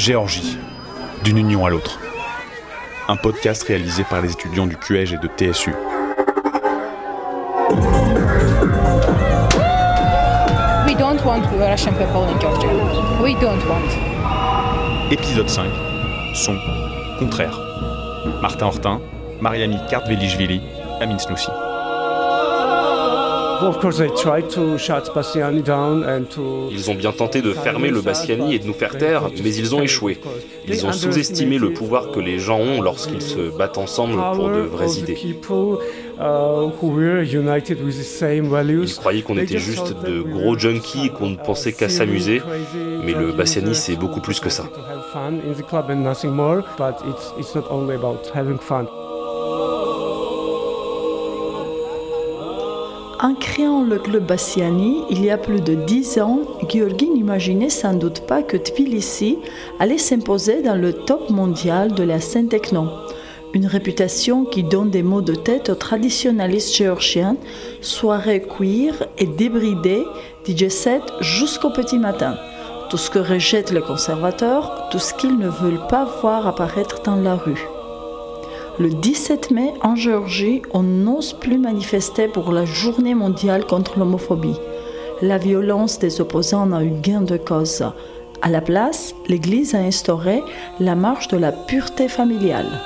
Géorgie, d'une union à l'autre. Un podcast réalisé par les étudiants du QEG et de TSU. We don't want Russian people in Georgia. We don't want. Épisode 5. Son contraire. Martin Hortin, Mariami Kartvelishvili, Amin Snoussi. Ils ont bien tenté de fermer le Bassiani et de nous faire taire, mais ils ont échoué. Ils ont sous-estimé le pouvoir que les gens ont lorsqu'ils se battent ensemble pour de vraies idées. Ils croyaient qu'on était juste de gros junkies et qu'on ne pensait qu'à s'amuser, mais le Bassiani c'est beaucoup plus que ça. En créant le club Bassiani, il y a plus de dix ans, Georgi n'imaginait sans doute pas que Tbilissi allait s'imposer dans le top mondial de la scène techno. Une réputation qui donne des mots de tête aux traditionnalistes géorgiens, soirées queer et débridées, DJ set jusqu'au petit matin. Tout ce que rejettent les conservateurs, tout ce qu'ils ne veulent pas voir apparaître dans la rue. Le 17 mai, en Géorgie, on n'ose plus manifester pour la journée mondiale contre l'homophobie. La violence des opposants a eu gain de cause. À la place, l'Église a instauré la marche de la pureté familiale.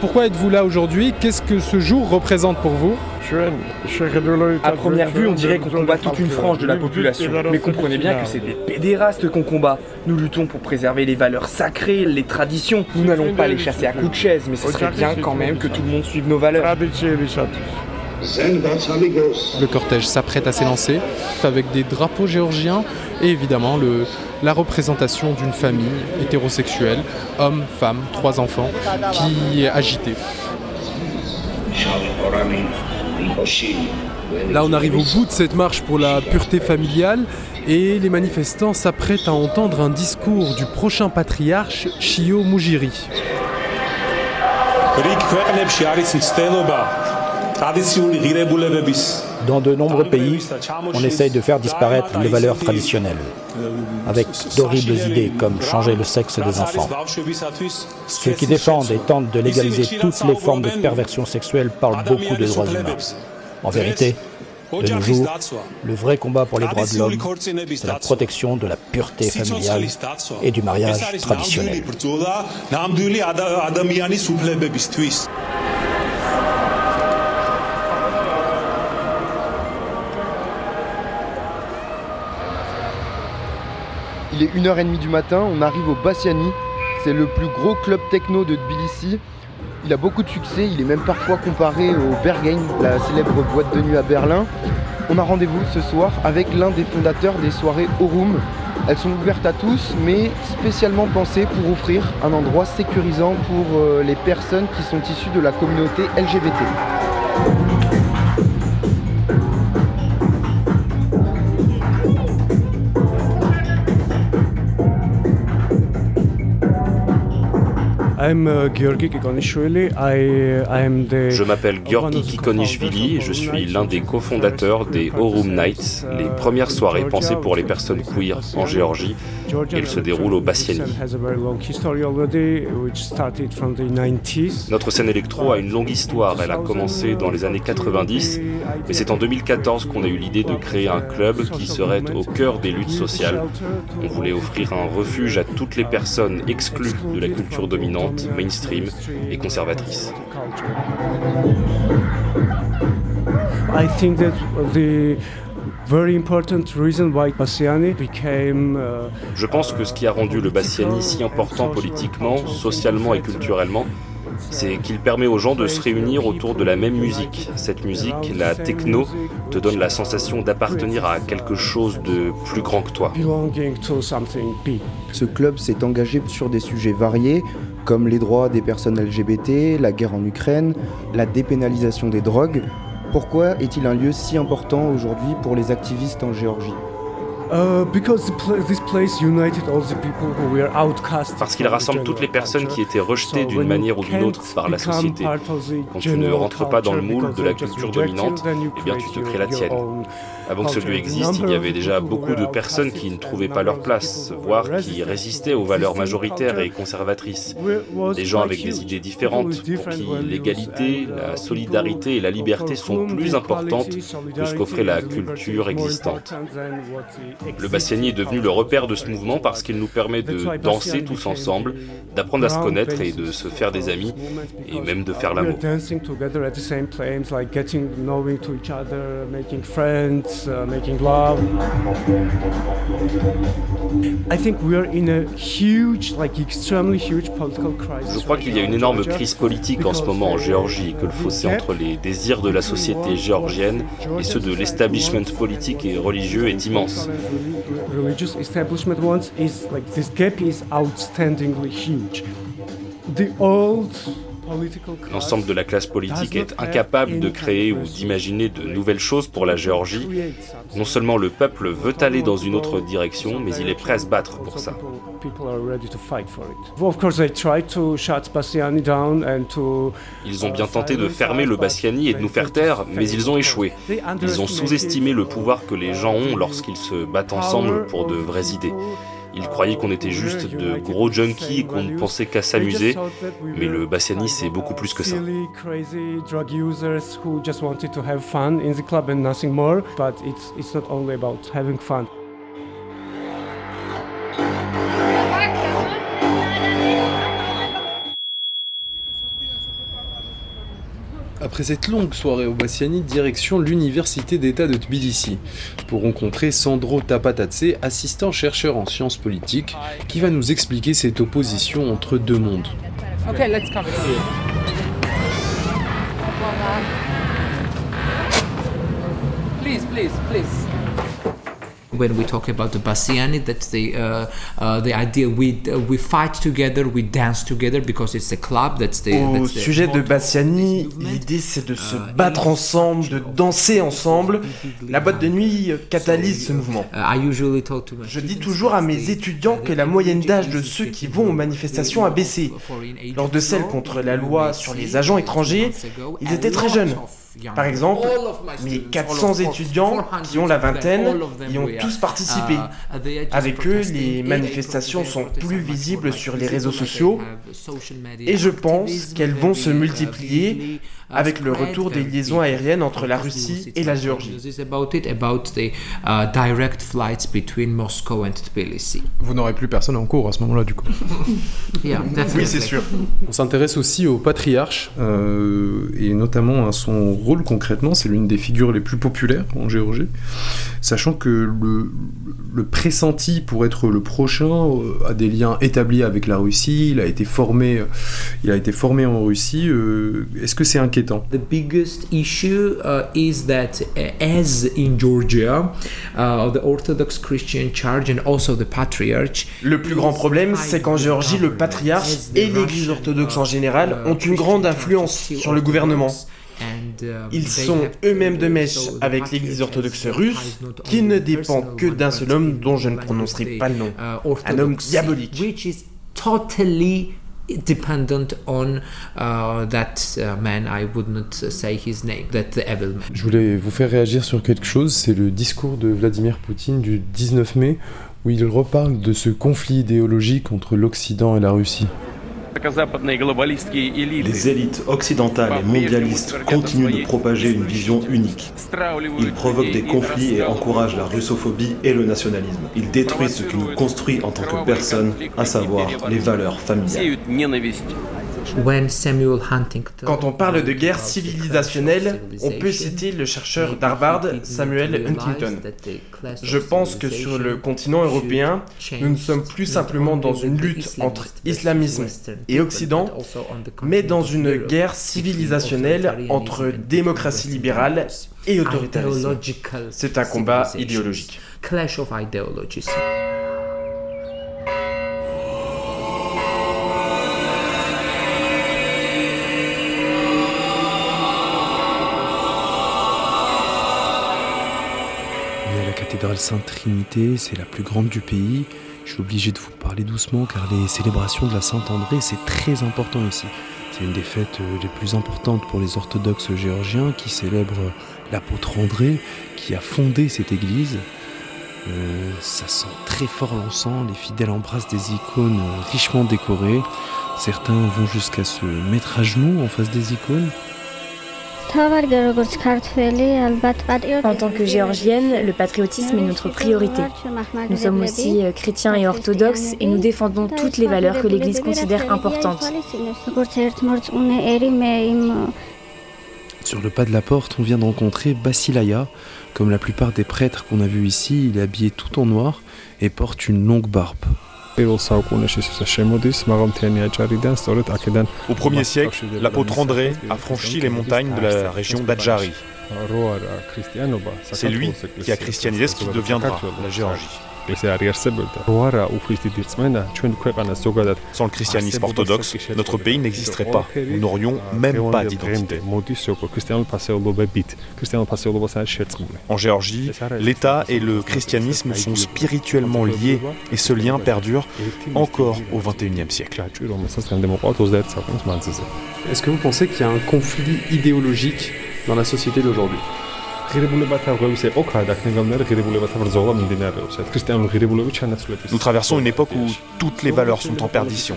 Pourquoi êtes-vous là aujourd'hui? Qu'est-ce que ce jour représente pour vous? À première vue, on dirait qu'on combat toute une frange de la population. Mais comprenez bien que c'est des pédérastes qu'on combat. Nous luttons pour préserver les valeurs sacrées, les traditions. Nous n'allons pas les chasser à coups de chaise, mais ce serait bien quand même que tout le monde suive nos valeurs. Le cortège s'apprête à s'élancer avec des drapeaux géorgiens et évidemment le, la représentation d'une famille hétérosexuelle, homme, femme, trois enfants, qui est agitée. Là, on arrive au bout de cette marche pour la pureté familiale et les manifestants s'apprêtent à entendre un discours du prochain patriarche, Chio Mujiri. Dans de nombreux pays, on essaye de faire disparaître les valeurs traditionnelles, avec d'horribles idées comme changer le sexe des enfants. Ceux qui défendent et tentent de légaliser toutes les formes de perversion sexuelle parlent beaucoup de droits humains. En vérité, de nos jours, le vrai combat pour les droits de l'homme, c'est la protection de la pureté familiale et du mariage traditionnel. Il est 1h30 du matin, on arrive au Bassiani. C'est le plus gros club techno de Tbilissi. Il a beaucoup de succès, il est même parfois comparé au Berghain, la célèbre boîte de nuit à Berlin. On a rendez-vous ce soir avec l'un des fondateurs des soirées Orum. Elles sont ouvertes à tous, mais spécialement pensées pour offrir un endroit sécurisant pour euh, les personnes qui sont issues de la communauté LGBT. Je m'appelle Georgi Kikonishvili et je suis l'un des cofondateurs des Orum Nights, les premières soirées pensées pour les personnes queer en Géorgie. Elles se déroulent au Bassiani. Notre scène électro a une longue histoire. Elle a commencé dans les années 90, mais c'est en 2014 qu'on a eu l'idée de créer un club qui serait au cœur des luttes sociales. On voulait offrir un refuge à toutes les personnes exclues de la culture dominante, mainstream et conservatrice. I think that the very important reason why Bassiani became uh, Je pense que ce qui a rendu le Bassiani si important politiquement, socialement et culturellement, c'est qu'il permet aux gens de se réunir autour de la même musique. Cette musique, la techno, te donne la sensation d'appartenir à quelque chose de plus grand que toi. belonging to something big. Ce club s'est engagé sur des sujets variés, comme les droits des personnes LGBT, la guerre en Ukraine, la dépénalisation des drogues. Pourquoi est-il un lieu si important aujourd'hui pour les activistes en Géorgie Parce qu'il rassemble toutes les personnes qui étaient rejetées d'une manière ou d'une autre par la société. Quand tu ne rentres pas dans le moule de la culture dominante, eh bien tu te crées la tienne. Avant que ce lieu existe, il y avait déjà beaucoup de personnes qui ne trouvaient pas leur place, voire qui résistaient aux valeurs majoritaires et conservatrices. Des gens avec des idées différentes, pour qui l'égalité, la solidarité et la liberté sont plus importantes que ce qu'offrait la culture existante. Le Bassiani est devenu le repère de ce mouvement parce qu'il nous permet de danser tous ensemble, d'apprendre à se connaître et de se faire des amis, et même de faire l'amour. Uh, making love. I think we are in a huge, like extremely huge political crisis. Je crois qu'il y a une énorme crise politique en ce moment en Géorgie et que le fossé entre les désirs de la société géorgienne et ceux de l'establishment politique et religieux est immense. Religious establishment ones is like this gap is outstandingly huge. The old L'ensemble de la classe politique est incapable de créer ou d'imaginer de nouvelles choses pour la Géorgie. Non seulement le peuple veut aller dans une autre direction, mais il est prêt à se battre pour ça. Ils ont bien tenté de fermer le Bassiani et de nous faire taire, mais ils ont échoué. Ils ont sous-estimé le pouvoir que les gens ont lorsqu'ils se battent ensemble pour de vraies idées. Ils croyaient qu'on était juste de gros junkies et qu'on ne pensait qu'à s'amuser, mais le Bassiani c'est beaucoup plus que ça. Cette longue soirée au Bassiani, direction l'Université d'État de Tbilissi, pour rencontrer Sandro Tapatatse, assistant chercheur en sciences politiques, qui va nous expliquer cette opposition entre deux mondes. Let's come when we talk about the Bassiani, that's the uh, uh, the idea we uh, we fight together, we dance together because it's a club. That's the. Au sujet de Bassiani, l'idée c'est de se uh, battre ensemble, de danser ensemble. La boîte de nuit catalyse ce mouvement. Uh, Je dis toujours à mes étudiants que la moyenne d'âge de ceux qui vont aux manifestations a baissé. Lors de celles contre la loi sur les agents étrangers, ils étaient très jeunes. Par exemple, mes 400 étudiants qui ont la vingtaine y ont tous participé. Uh, Avec eux, les manifestations sont plus visibles sur les réseaux sociaux et je pense qu'elles vont se multiplier avec le retour des liaisons aériennes entre la Russie et la Géorgie. Vous n'aurez plus personne en cours à ce moment-là, du coup. oui, c'est sûr. On s'intéresse aussi au patriarche, euh, et notamment à son rôle concrètement. C'est l'une des figures les plus populaires en Géorgie, sachant que le, le pressenti pour être le prochain euh, a des liens établis avec la Russie. Il a été formé, euh, il a été formé en Russie. Est-ce que c'est inquiétant The biggest issue uh, is that, uh, as in Georgia, uh, the Orthodox Christian Church and also the Patriarch. Le plus grand problème, c'est qu'en Géorgie, le patriarche et l'Église orthodoxe en général ont une grande influence sur le gouvernement. Ils sont eux-mêmes de mèche avec l'Église orthodoxe russe, qui ne dépend que d'un seul homme dont je ne prononcerai pas le nom. Un homme diabolique dependent on that man. I would not say his name. That the evil man. Je voulais vous faire réagir sur quelque chose. C'est le discours de Vladimir Poutine du 19 mai où il reparle de ce conflit idéologique entre l'Occident et la Russie. Les élites occidentales et mondialistes continuent de propager une vision unique. Ils provoquent des conflits et encouragent la russophobie et le nationalisme. Ils détruisent ce qui nous construit en tant que personnes, à savoir les valeurs familiales. Quand on parle de guerre civilisationnelle, on peut citer le chercheur d'Harvard Samuel Huntington. Je pense que sur le continent européen, nous ne sommes plus simplement dans une lutte entre islamisme et Occident, mais dans une guerre civilisationnelle entre démocratie libérale et autoritarisme. C'est un combat idéologique. Cathédrale Sainte-Trinité, c'est la plus grande du pays. Je suis obligé de vous parler doucement car les célébrations de la Saint-André, c'est très important ici. C'est une des fêtes les plus importantes pour les orthodoxes géorgiens qui célèbrent l'apôtre André qui a fondé cette église. Euh, ça sent très fort l'encens, les fidèles embrassent des icônes richement décorées. Certains vont jusqu'à se mettre à genoux en face des icônes. En tant que géorgienne, le patriotisme est notre priorité. Nous sommes aussi euh, chrétiens et orthodoxes et nous défendons toutes les valeurs que l'Église considère importantes. Sur le pas de la porte, on vient de rencontrer Basilaya. Comme la plupart des prêtres qu'on a vus ici, il est habillé tout en noir et porte une longue barbe. Au premier siècle, l'apôtre André a franchi les montagnes de la région d'Adjari. C'est lui qui a christianisé ce qui deviendra la Géorgie. Sans le christianisme orthodoxe, notre pays n'existerait pas. Nous n'aurions même pas d'identité. En Géorgie, l'État et le christianisme sont spirituellement liés et ce lien perdure encore au XXIe siècle. Est-ce que vous pensez qu'il y a un conflit idéologique dans la société d'aujourd'hui Nous traversons une époque où toutes les valeurs sont en perdition.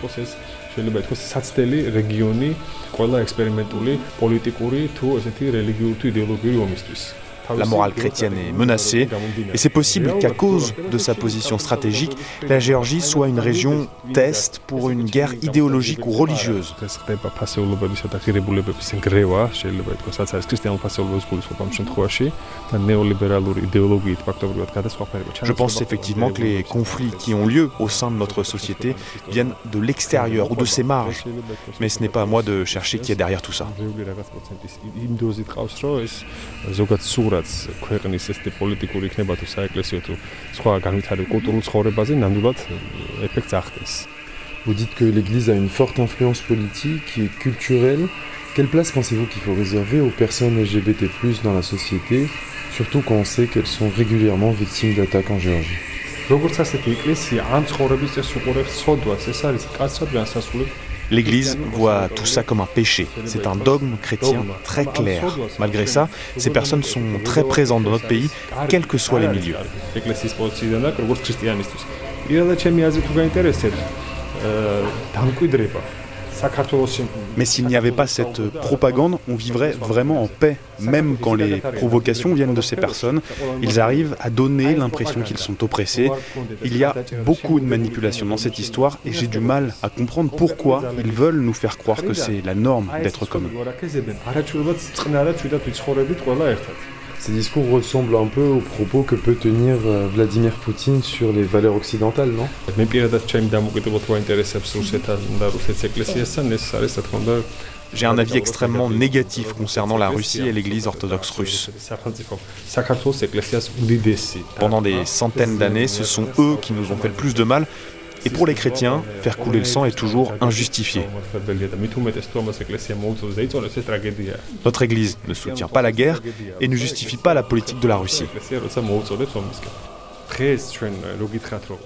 შეიძლება ითქვას საცდელი რეგიონი ყველა ექსპერიმენტული პოლიტიკური თუ ესეთი რელიგიური თუ იდეოლოგიური ომისთვის. La morale chrétienne est menacée et c'est possible qu'à cause de sa position stratégique, la Géorgie soit une région test pour une guerre idéologique ou religieuse. Je pense effectivement que les conflits qui ont lieu au sein de notre société viennent de l'extérieur ou de ses marges. Mais ce n'est pas à moi de chercher qui est derrière tout ça. ნამდვილადაც ქვეყნის ეს პოლიტიკური იქნება თუ საეკლესიო თუ სხვა განვითარებულ კულტურულ ცხოვრებაზე ნამდვილად ეფექტს ახდენს. Vous dites que l'église a une forte influence politique et culturelle. Quelle place pensez-vous qu'il faut réserver aux personnes LGBT+ dans la société, surtout quand on sait qu'elles sont régulièrement victimes d'attaques en Géorgie? როგორც ასეთი ეკლესია ამ ცხოვრების წესს უყურებს ცოდვას, ეს არის კაცსადმი ასასულებელი L'Église voit tout ça comme un péché. C'est un dogme chrétien très clair. Malgré ça, ces personnes sont très présentes dans notre pays, quels que soient les milieux. Mais s'il n'y avait pas cette propagande, on vivrait vraiment en paix. Même quand les provocations viennent de ces personnes, ils arrivent à donner l'impression qu'ils sont oppressés. Il y a beaucoup de manipulation dans cette histoire et j'ai du mal à comprendre pourquoi ils veulent nous faire croire que c'est la norme d'être comme eux. Ces discours ressemblent un peu aux propos que peut tenir euh, Vladimir Poutine sur les valeurs occidentales, non? J'ai un avis extrêmement négatif concernant la Russie et l'Église orthodoxe russe. Pendant des centaines d'années, ce sont eux qui nous ont fait le plus de mal et pour les chrétiens, faire couler le sang est toujours injustifié. Notre Église ne soutient pas la guerre et ne justifie pas la politique de la Russie.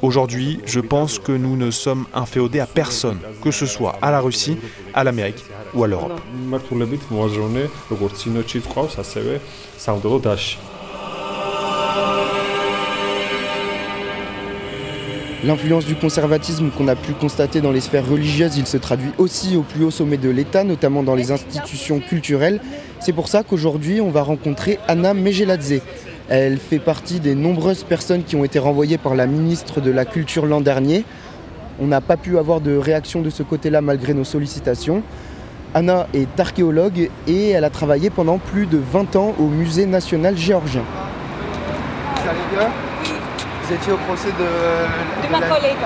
Aujourd'hui, je pense que nous ne sommes inféodés à personne, que ce soit à la Russie, à l'Amérique ou à l'Europe. L'influence du conservatisme qu'on a pu constater dans les sphères religieuses, il se traduit aussi au plus haut sommet de l'État, notamment dans les institutions culturelles. C'est pour ça qu'aujourd'hui, on va rencontrer Anna Megeladze. Elle fait partie des nombreuses personnes qui ont été renvoyées par la ministre de la Culture l'an dernier. On n'a pas pu avoir de réaction de ce côté-là malgré nos sollicitations. Anna est archéologue et elle a travaillé pendant plus de 20 ans au Musée national géorgien. Vous étiez au procès de, de, ma collègue.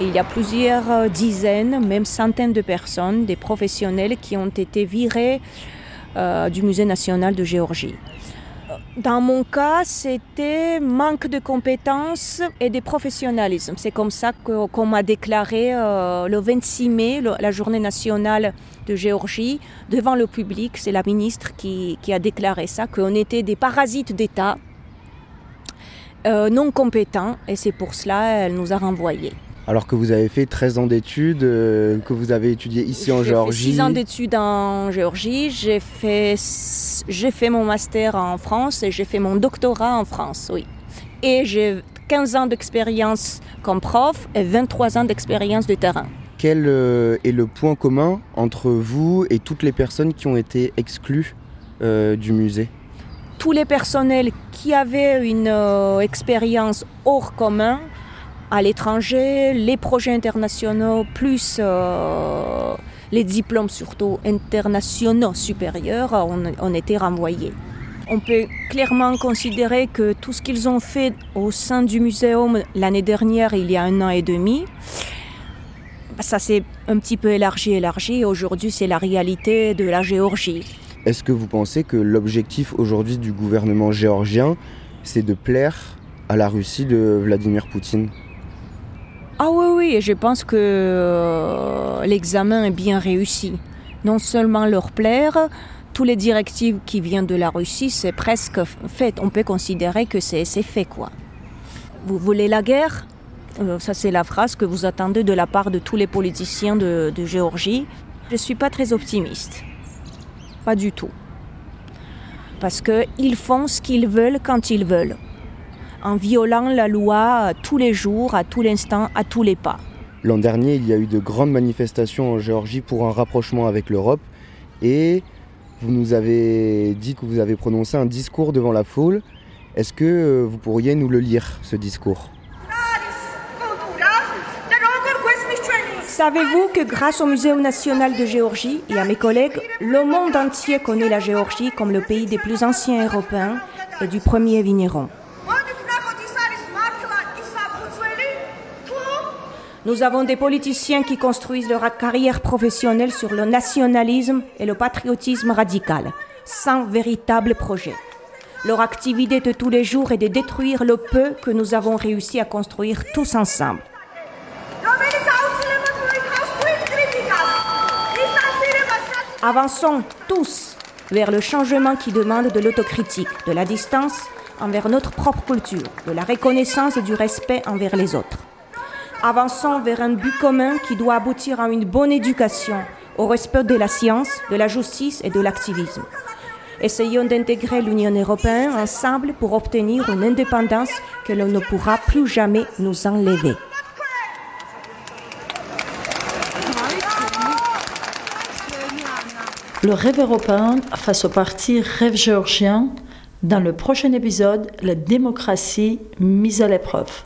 Il y a plusieurs euh, dizaines, même centaines de personnes, des professionnels qui ont été virés euh, du Musée national de Géorgie. Dans mon cas, c'était manque de compétences et de professionnalisme. C'est comme ça qu'on m'a déclaré euh, le 26 mai, la journée nationale de Géorgie, devant le public. C'est la ministre qui, qui a déclaré ça, qu'on était des parasites d'État euh, non compétent et c'est pour cela qu'elle nous a renvoyés. Alors que vous avez fait 13 ans d'études, euh, que vous avez étudié ici en Géorgie. J'ai fait 6 ans d'études en Géorgie, j'ai fait, j'ai fait mon master en France et j'ai fait mon doctorat en France, oui. Et j'ai 15 ans d'expérience comme prof et 23 ans d'expérience de terrain. Quel euh, est le point commun entre vous et toutes les personnes qui ont été exclues euh, du musée? Tous les personnels qui avaient une euh, expérience hors commun à l'étranger, les projets internationaux, plus les diplômes surtout internationaux supérieurs, ont été renvoyés. On peut clairement considérer que tout ce qu'ils ont fait au sein du muséum l'année dernière, il y a un an et demi, ça s'est un petit peu élargi, élargi. Aujourd'hui, c'est la réalité de la Géorgie. Est-ce que vous pensez que l'objectif aujourd'hui du gouvernement géorgien, c'est de plaire à la Russie de Vladimir Poutine? Ah oui, oui, je pense que euh, l'examen est bien réussi. Non seulement leur plaire, tous les directives qui viennent de la Russie, c'est presque fait. On peut considérer que c'est fait, quoi. Vous voulez la guerre? Euh, Ça, c'est la phrase que vous attendez de la part de tous les politiciens de Géorgie. Je ne suis pas très optimiste. Pas du tout. Parce qu'ils font ce qu'ils veulent quand ils veulent. En violant la loi tous les jours, à tout l'instant, à tous les pas. L'an dernier, il y a eu de grandes manifestations en Géorgie pour un rapprochement avec l'Europe. Et vous nous avez dit que vous avez prononcé un discours devant la foule. Est-ce que euh, vous pourriez nous le lire, ce discours? Savez-vous que grâce au Muséum national de Géorgie et à mes collègues, le monde entier connaît la Géorgie comme le pays des plus anciens européens et du premier vigneron? Nous avons des politiciens qui construisent leur carrière professionnelle sur le nationalisme et le patriotisme radical, sans véritable projet. Leur activité de tous les jours est de détruire le peu que nous avons réussi à construire tous ensemble. Avançons tous vers le changement qui demande de l'autocritique, de la distance envers notre propre culture, de la reconnaissance et du respect envers les autres. Avançons vers un but commun qui doit aboutir à une bonne éducation, au respect de la science, de la justice et de l'activisme. Essayons d'intégrer l'Union européenne ensemble pour obtenir une indépendance que l'on ne pourra plus jamais nous enlever. Le rêve européen face au parti Rêve géorgien, dans le prochain épisode, la démocratie mise à l'épreuve.